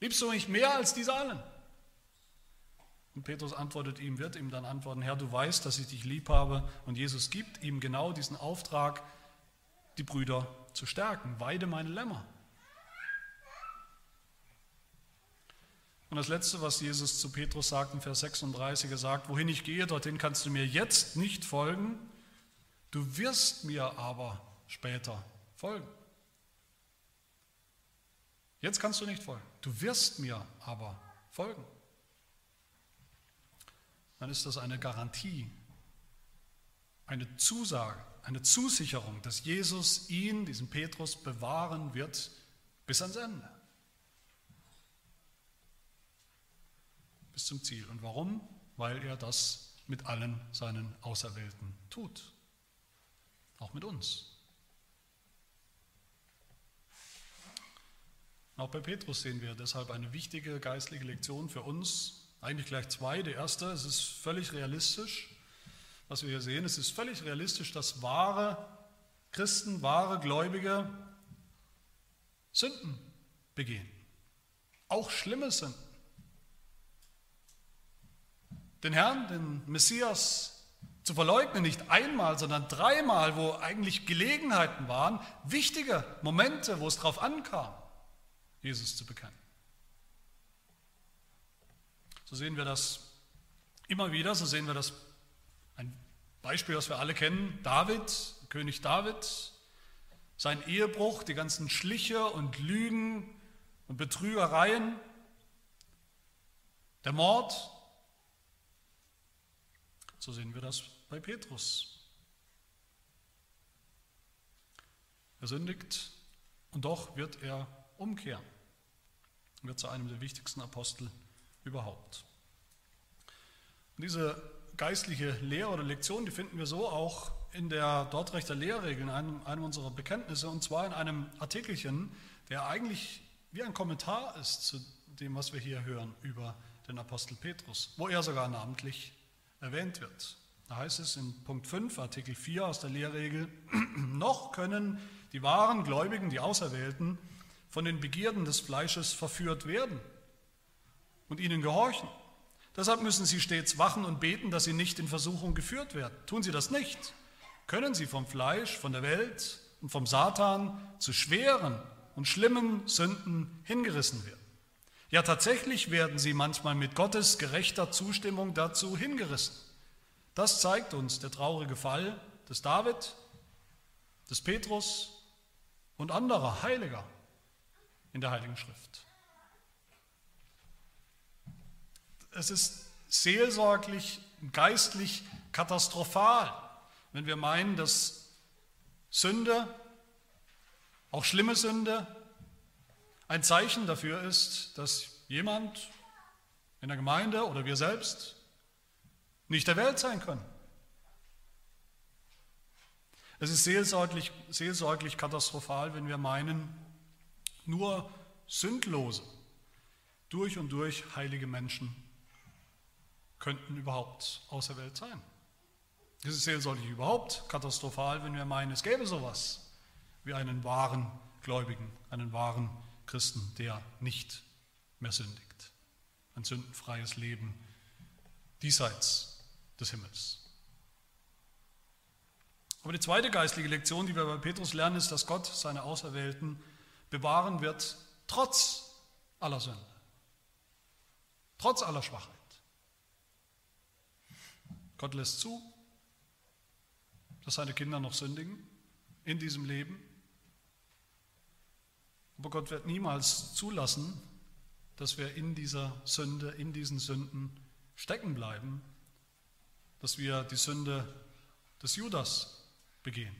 Speaker 1: Liebst du mich mehr als diese allen? Und Petrus antwortet ihm, wird ihm dann antworten, Herr, du weißt, dass ich dich lieb habe. Und Jesus gibt ihm genau diesen Auftrag, die Brüder zu stärken. Weide meine Lämmer. Und das Letzte, was Jesus zu Petrus sagt in Vers 36, er sagt, wohin ich gehe, dorthin kannst du mir jetzt nicht folgen, du wirst mir aber später folgen. Jetzt kannst du nicht folgen, du wirst mir aber folgen dann ist das eine Garantie, eine Zusage, eine Zusicherung, dass Jesus ihn, diesen Petrus, bewahren wird bis ans Ende. Bis zum Ziel. Und warum? Weil er das mit allen seinen Auserwählten tut. Auch mit uns. Auch bei Petrus sehen wir deshalb eine wichtige geistliche Lektion für uns, eigentlich gleich zwei. Die erste, es ist völlig realistisch, was wir hier sehen. Es ist völlig realistisch, dass wahre Christen, wahre Gläubige Sünden begehen. Auch schlimme Sünden. Den Herrn, den Messias zu verleugnen, nicht einmal, sondern dreimal, wo eigentlich Gelegenheiten waren, wichtige Momente, wo es darauf ankam, Jesus zu bekennen. So sehen wir das immer wieder, so sehen wir das, ein Beispiel, das wir alle kennen, David, König David, sein Ehebruch, die ganzen Schliche und Lügen und Betrügereien, der Mord. So sehen wir das bei Petrus. Er sündigt und doch wird er umkehren, wird zu einem der wichtigsten Apostel überhaupt. Und diese geistliche Lehre oder Lektion, die finden wir so auch in der Dortrechter Lehrregel, in einem, einem unserer Bekenntnisse, und zwar in einem Artikelchen, der eigentlich wie ein Kommentar ist zu dem, was wir hier hören über den Apostel Petrus, wo er sogar namentlich erwähnt wird. Da heißt es in Punkt 5, Artikel 4 aus der Lehrregel, noch können die wahren Gläubigen, die Auserwählten, von den Begierden des Fleisches verführt werden und ihnen gehorchen. Deshalb müssen sie stets wachen und beten, dass sie nicht in Versuchung geführt werden. Tun sie das nicht, können sie vom Fleisch, von der Welt und vom Satan zu schweren und schlimmen Sünden hingerissen werden. Ja, tatsächlich werden sie manchmal mit Gottes gerechter Zustimmung dazu hingerissen. Das zeigt uns der traurige Fall des David, des Petrus und anderer Heiliger in der Heiligen Schrift. Es ist seelsorglich, geistlich katastrophal, wenn wir meinen, dass Sünde, auch schlimme Sünde, ein Zeichen dafür ist, dass jemand in der Gemeinde oder wir selbst nicht der Welt sein können. Es ist seelsorglich, seelsorglich katastrophal, wenn wir meinen, nur sündlose, durch und durch heilige Menschen könnten überhaupt auserwählt sein. Es ist seelsorglich überhaupt katastrophal, wenn wir meinen, es gäbe sowas wie einen wahren Gläubigen, einen wahren Christen, der nicht mehr sündigt. Ein sündenfreies Leben diesseits des Himmels. Aber die zweite geistliche Lektion, die wir bei Petrus lernen, ist, dass Gott seine Auserwählten bewahren wird, trotz aller Sünde, trotz aller Schwachheit. Gott lässt zu, dass seine Kinder noch sündigen in diesem Leben. Aber Gott wird niemals zulassen, dass wir in dieser Sünde, in diesen Sünden stecken bleiben, dass wir die Sünde des Judas begehen.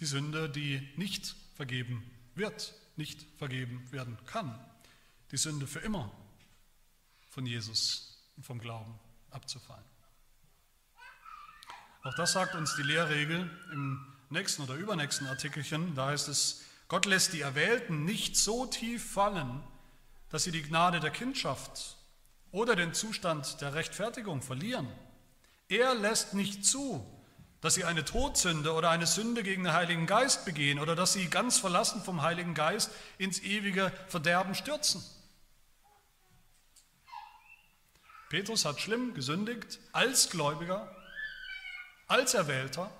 Speaker 1: Die Sünde, die nicht vergeben wird, nicht vergeben werden kann. Die Sünde für immer von Jesus und vom Glauben abzufallen. Auch das sagt uns die Lehrregel im nächsten oder übernächsten Artikelchen. Da heißt es, Gott lässt die Erwählten nicht so tief fallen, dass sie die Gnade der Kindschaft oder den Zustand der Rechtfertigung verlieren. Er lässt nicht zu, dass sie eine Todsünde oder eine Sünde gegen den Heiligen Geist begehen oder dass sie ganz verlassen vom Heiligen Geist ins ewige Verderben stürzen. Petrus hat schlimm gesündigt als Gläubiger als Erwählter,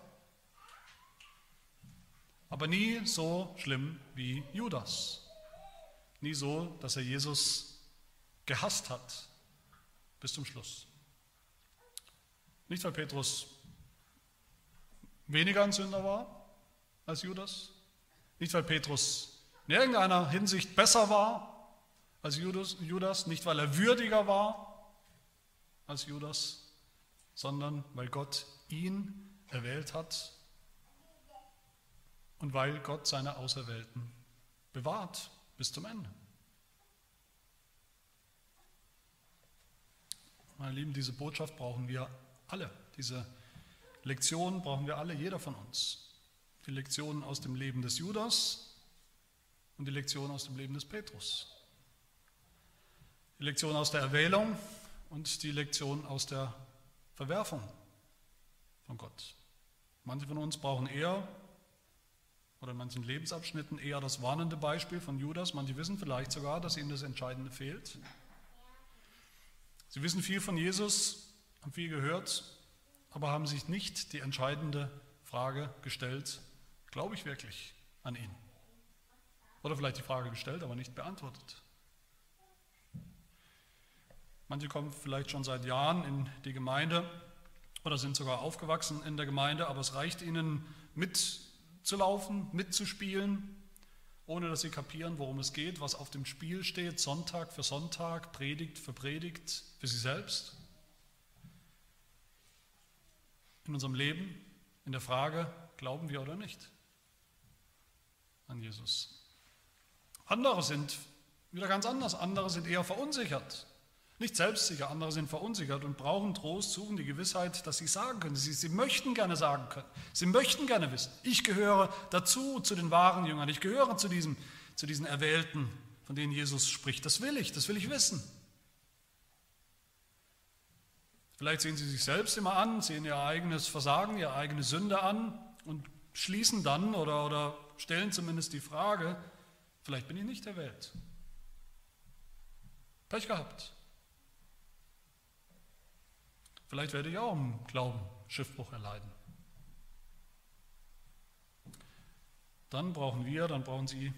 Speaker 1: aber nie so schlimm wie Judas. Nie so, dass er Jesus gehasst hat bis zum Schluss. Nicht, weil Petrus weniger ein Sünder war als Judas, nicht, weil Petrus in irgendeiner Hinsicht besser war als Judas, nicht, weil er würdiger war als Judas, sondern weil Gott ihn erwählt hat und weil Gott seine Auserwählten bewahrt bis zum Ende. Meine Lieben, diese Botschaft brauchen wir alle. Diese Lektion brauchen wir alle, jeder von uns. Die Lektionen aus dem Leben des Judas und die Lektion aus dem Leben des Petrus. Die Lektion aus der Erwählung und die Lektion aus der Verwerfung von Gott. Manche von uns brauchen eher oder in manchen Lebensabschnitten eher das warnende Beispiel von Judas. Manche wissen vielleicht sogar, dass ihnen das Entscheidende fehlt. Sie wissen viel von Jesus, haben viel gehört, aber haben sich nicht die entscheidende Frage gestellt, glaube ich wirklich an ihn? Oder vielleicht die Frage gestellt, aber nicht beantwortet. Manche kommen vielleicht schon seit Jahren in die Gemeinde oder sind sogar aufgewachsen in der Gemeinde, aber es reicht ihnen mitzulaufen, mitzuspielen, ohne dass sie kapieren, worum es geht, was auf dem Spiel steht, Sonntag für Sonntag, Predigt für Predigt, für sie selbst. In unserem Leben, in der Frage, glauben wir oder nicht an Jesus. Andere sind wieder ganz anders, andere sind eher verunsichert Nicht selbstsicher, andere sind verunsichert und brauchen Trost, suchen die Gewissheit, dass sie sagen können. Sie, sie möchten gerne sagen können. Sie möchten gerne wissen. Ich gehöre dazu, zu den wahren Jüngern. Ich gehöre zu, diesem, zu diesen Erwählten, von denen Jesus spricht. Das will ich, das will ich wissen. Vielleicht sehen sie sich selbst immer an, sehen ihr eigenes Versagen, ihre eigene Sünde an und schließen dann oder, oder stellen zumindest die Frage, vielleicht bin ich nicht erwählt. Pech gehabt. Vielleicht werde ich auch im Glauben Schiffbruch erleiden. Dann brauchen wir, dann brauchen Sie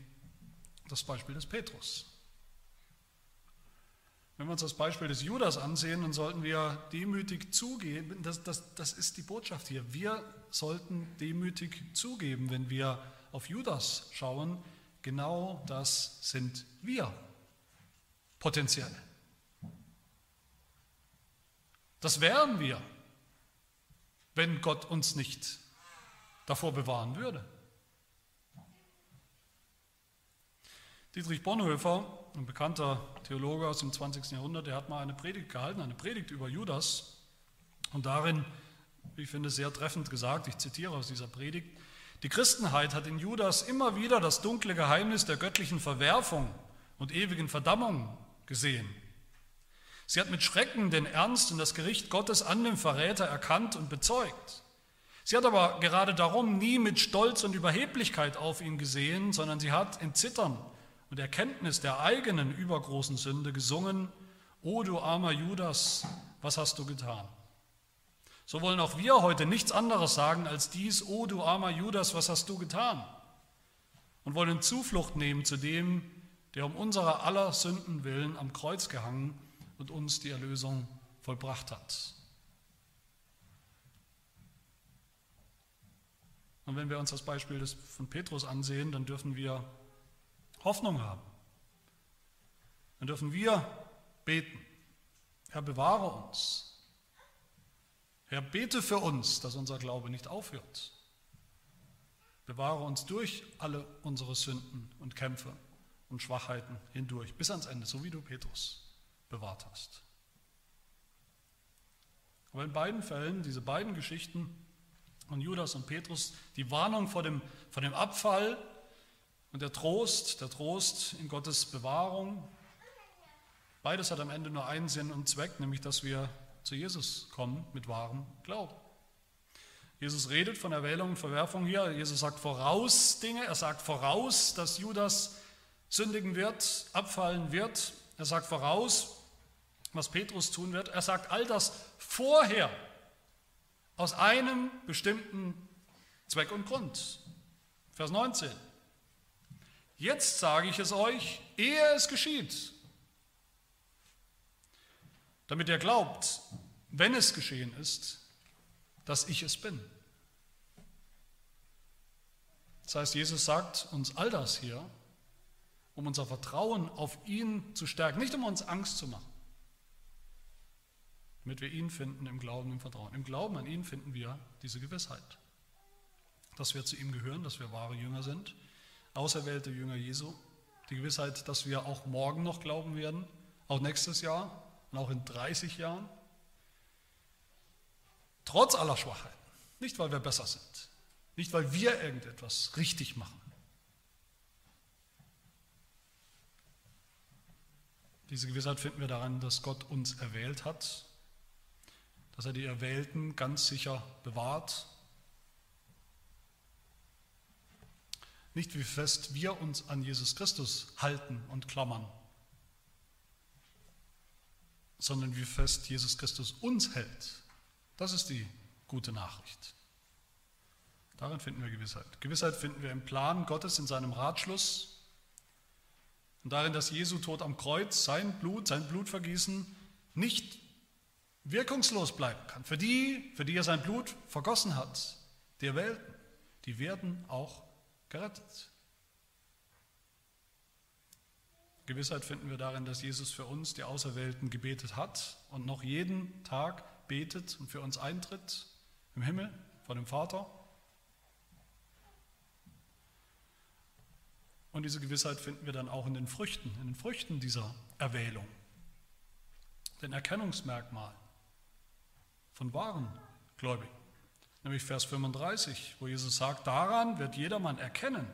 Speaker 1: das Beispiel des Petrus. Wenn wir uns das Beispiel des Judas ansehen, dann sollten wir demütig zugeben, das, das, das ist die Botschaft hier. Wir sollten demütig zugeben, wenn wir auf Judas schauen, genau das sind wir potenziell. Das wären wir, wenn Gott uns nicht davor bewahren würde. Dietrich Bonhoeffer, ein bekannter Theologe aus dem 20. Jahrhundert, der hat mal eine Predigt gehalten, eine Predigt über Judas und darin, ich finde, sehr treffend gesagt, ich zitiere aus dieser Predigt, die Christenheit hat in Judas immer wieder das dunkle Geheimnis der göttlichen Verwerfung und ewigen Verdammung gesehen. Sie hat mit Schrecken den Ernst und das Gericht Gottes an dem Verräter erkannt und bezeugt. Sie hat aber gerade darum nie mit Stolz und Überheblichkeit auf ihn gesehen, sondern sie hat in Zittern und Erkenntnis der eigenen übergroßen Sünde gesungen, O du armer Judas, was hast du getan? So wollen auch wir heute nichts anderes sagen als dies, O du armer Judas, was hast du getan? Und wollen Zuflucht nehmen zu dem, der um unserer aller Sünden willen am Kreuz gehangen und uns die Erlösung vollbracht hat. Und wenn wir uns das Beispiel des, von Petrus ansehen, dann dürfen wir Hoffnung haben. Dann dürfen wir beten. Herr, bewahre uns. Herr, bete für uns, dass unser Glaube nicht aufhört. Bewahre uns durch alle unsere Sünden und Kämpfe und Schwachheiten hindurch, bis ans Ende, so wie du Petrus bewahrt hast. Aber in beiden Fällen, diese beiden Geschichten von Judas und Petrus, die Warnung vor dem, vor dem Abfall und der Trost, der Trost in Gottes Bewahrung, beides hat am Ende nur einen Sinn und Zweck, nämlich dass wir zu Jesus kommen mit wahrem Glauben. Jesus redet von Erwählung und Verwerfung hier. Jesus sagt voraus Dinge. Er sagt voraus, dass Judas sündigen wird, abfallen wird. Er sagt voraus, was Petrus tun wird. Er sagt all das vorher aus einem bestimmten Zweck und Grund. Vers 19. Jetzt sage ich es euch, ehe es geschieht, damit ihr glaubt, wenn es geschehen ist, dass ich es bin. Das heißt, Jesus sagt uns all das hier, um unser Vertrauen auf ihn zu stärken, nicht um uns Angst zu machen, damit wir ihn finden im Glauben, im Vertrauen. Im Glauben an ihn finden wir diese Gewissheit, dass wir zu ihm gehören, dass wir wahre Jünger sind, auserwählte Jünger Jesu, die Gewissheit, dass wir auch morgen noch glauben werden, auch nächstes Jahr und auch in 30 Jahren, trotz aller Schwachheiten, nicht weil wir besser sind, nicht weil wir irgendetwas richtig machen, Diese Gewissheit finden wir daran, dass Gott uns erwählt hat, dass er die Erwählten ganz sicher bewahrt. Nicht wie fest wir uns an Jesus Christus halten und klammern, sondern wie fest Jesus Christus uns hält. Das ist die gute Nachricht. Darin finden wir Gewissheit. Gewissheit finden wir im Plan Gottes, in seinem Ratschluss, und darin, dass Jesu Tod am Kreuz, sein Blut, sein Blutvergießen nicht wirkungslos bleiben kann. Für die, für die er sein Blut vergossen hat, die Erwählten, die werden auch gerettet. Gewissheit finden wir darin, dass Jesus für uns, die Auserwählten, gebetet hat und noch jeden Tag betet und für uns eintritt im Himmel vor dem Vater. Und diese Gewissheit finden wir dann auch in den Früchten, in den Früchten dieser Erwählung. den Erkennungsmerkmalen von wahren Gläubigen. Nämlich Vers 35, wo Jesus sagt, daran wird jedermann erkennen,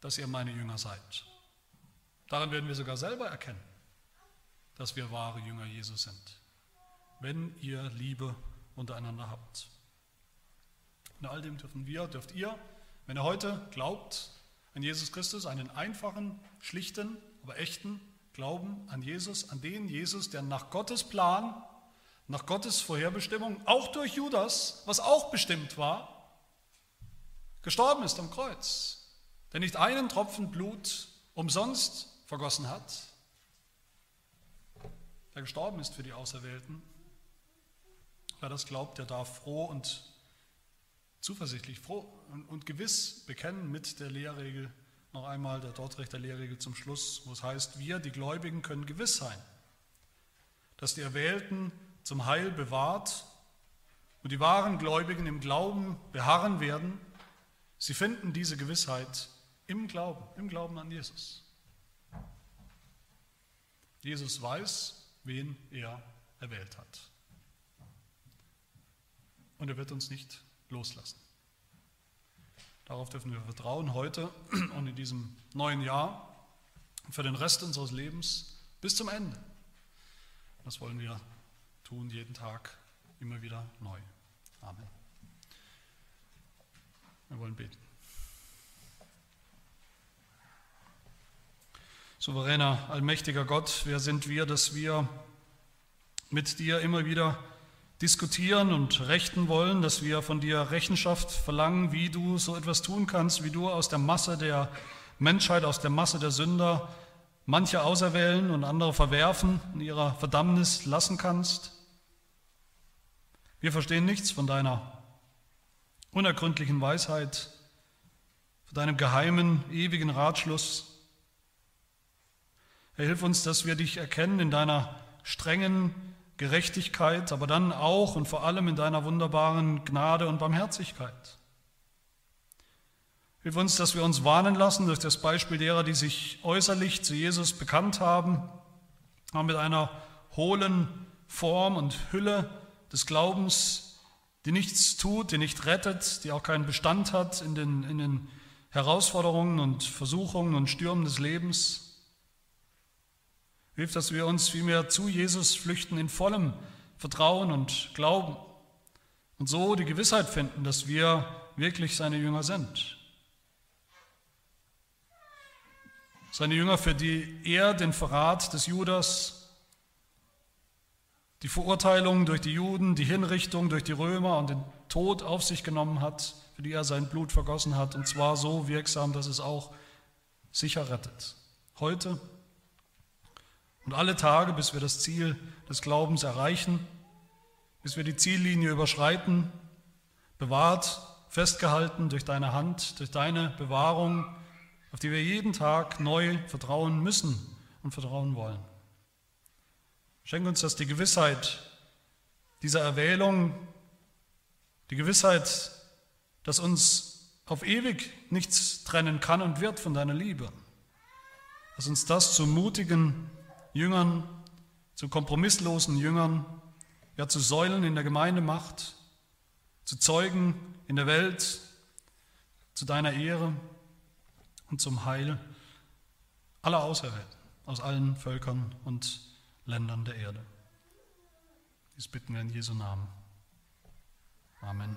Speaker 1: dass ihr meine Jünger seid. Daran werden wir sogar selber erkennen, dass wir wahre Jünger Jesus sind, wenn ihr Liebe untereinander habt. In all dem dürfen wir, dürft ihr, wenn ihr heute glaubt an Jesus Christus, einen einfachen, schlichten, aber echten Glauben an Jesus, an den Jesus, der nach Gottes Plan, nach Gottes Vorherbestimmung, auch durch Judas, was auch bestimmt war, gestorben ist am Kreuz, der nicht einen Tropfen Blut umsonst vergossen hat, der gestorben ist für die Auserwählten. Wer das glaubt, der darf froh und zuversichtlich, froh und, gewiss bekennen mit der Lehrregel, noch einmal der Dortrechter Lehrregel zum Schluss, wo es heißt, wir, die Gläubigen, können gewiss sein, dass die Erwählten zum Heil bewahrt und die wahren Gläubigen im Glauben beharren werden. Sie finden diese Gewissheit im Glauben, im Glauben an Jesus. Jesus weiß, wen er erwählt hat. Und er wird uns nicht loslassen. Darauf dürfen wir vertrauen heute und in diesem neuen Jahr für den Rest unseres Lebens bis zum Ende. Das wollen wir tun, jeden Tag, immer wieder neu. Amen. Wir wollen beten. Souveräner, allmächtiger Gott, wer sind wir, dass wir mit dir immer wieder diskutieren und rechten wollen, dass wir von dir Rechenschaft verlangen, wie du so etwas tun kannst, wie du aus der Masse der Menschheit, aus der Masse der Sünder manche auserwählen und andere verwerfen, in ihrer Verdammnis lassen kannst. Wir verstehen nichts von deiner unergründlichen Weisheit, von deinem geheimen, ewigen Ratschluss. Herr, hilf uns, dass wir dich erkennen in deiner strengen, Gerechtigkeit, aber dann auch und vor allem in deiner wunderbaren Gnade und Barmherzigkeit. Hilf uns, dass wir uns warnen lassen durch das Beispiel derer, die sich äußerlich zu Jesus bekannt haben, aber mit einer hohlen Form und Hülle des Glaubens, die nichts tut, die nicht rettet, die auch keinen Bestand hat in den, in den Herausforderungen und Versuchungen und Stürmen des Lebens. Hilf, dass wir uns vielmehr zu Jesus flüchten in vollem Vertrauen und Glauben und so die Gewissheit finden, dass wir wirklich seine Jünger sind. Seine Jünger, für die er den Verrat des Judas, die Verurteilung durch die Juden, die Hinrichtung durch die Römer und den Tod auf sich genommen hat, für die er sein Blut vergossen hat, und zwar so wirksam, dass es auch sicher rettet. Heute und alle Tage, bis wir das Ziel des Glaubens erreichen, bis wir die Ziellinie überschreiten, bewahrt, festgehalten durch deine Hand, durch deine Bewahrung, auf die wir jeden Tag neu vertrauen müssen und vertrauen wollen. Schenk uns, dass die Gewissheit dieser Erwählung, die Gewissheit, dass uns auf ewig nichts trennen kann und wird von deiner Liebe, dass uns das zu mutigen Jüngern, zu kompromisslosen Jüngern, ja zu Säulen in der Gemeinde macht, zu Zeugen in der Welt, zu deiner Ehre und zum Heil aller Auserwählten aus allen Völkern und Ländern der Erde. Dies bitten wir in Jesu Namen. Amen.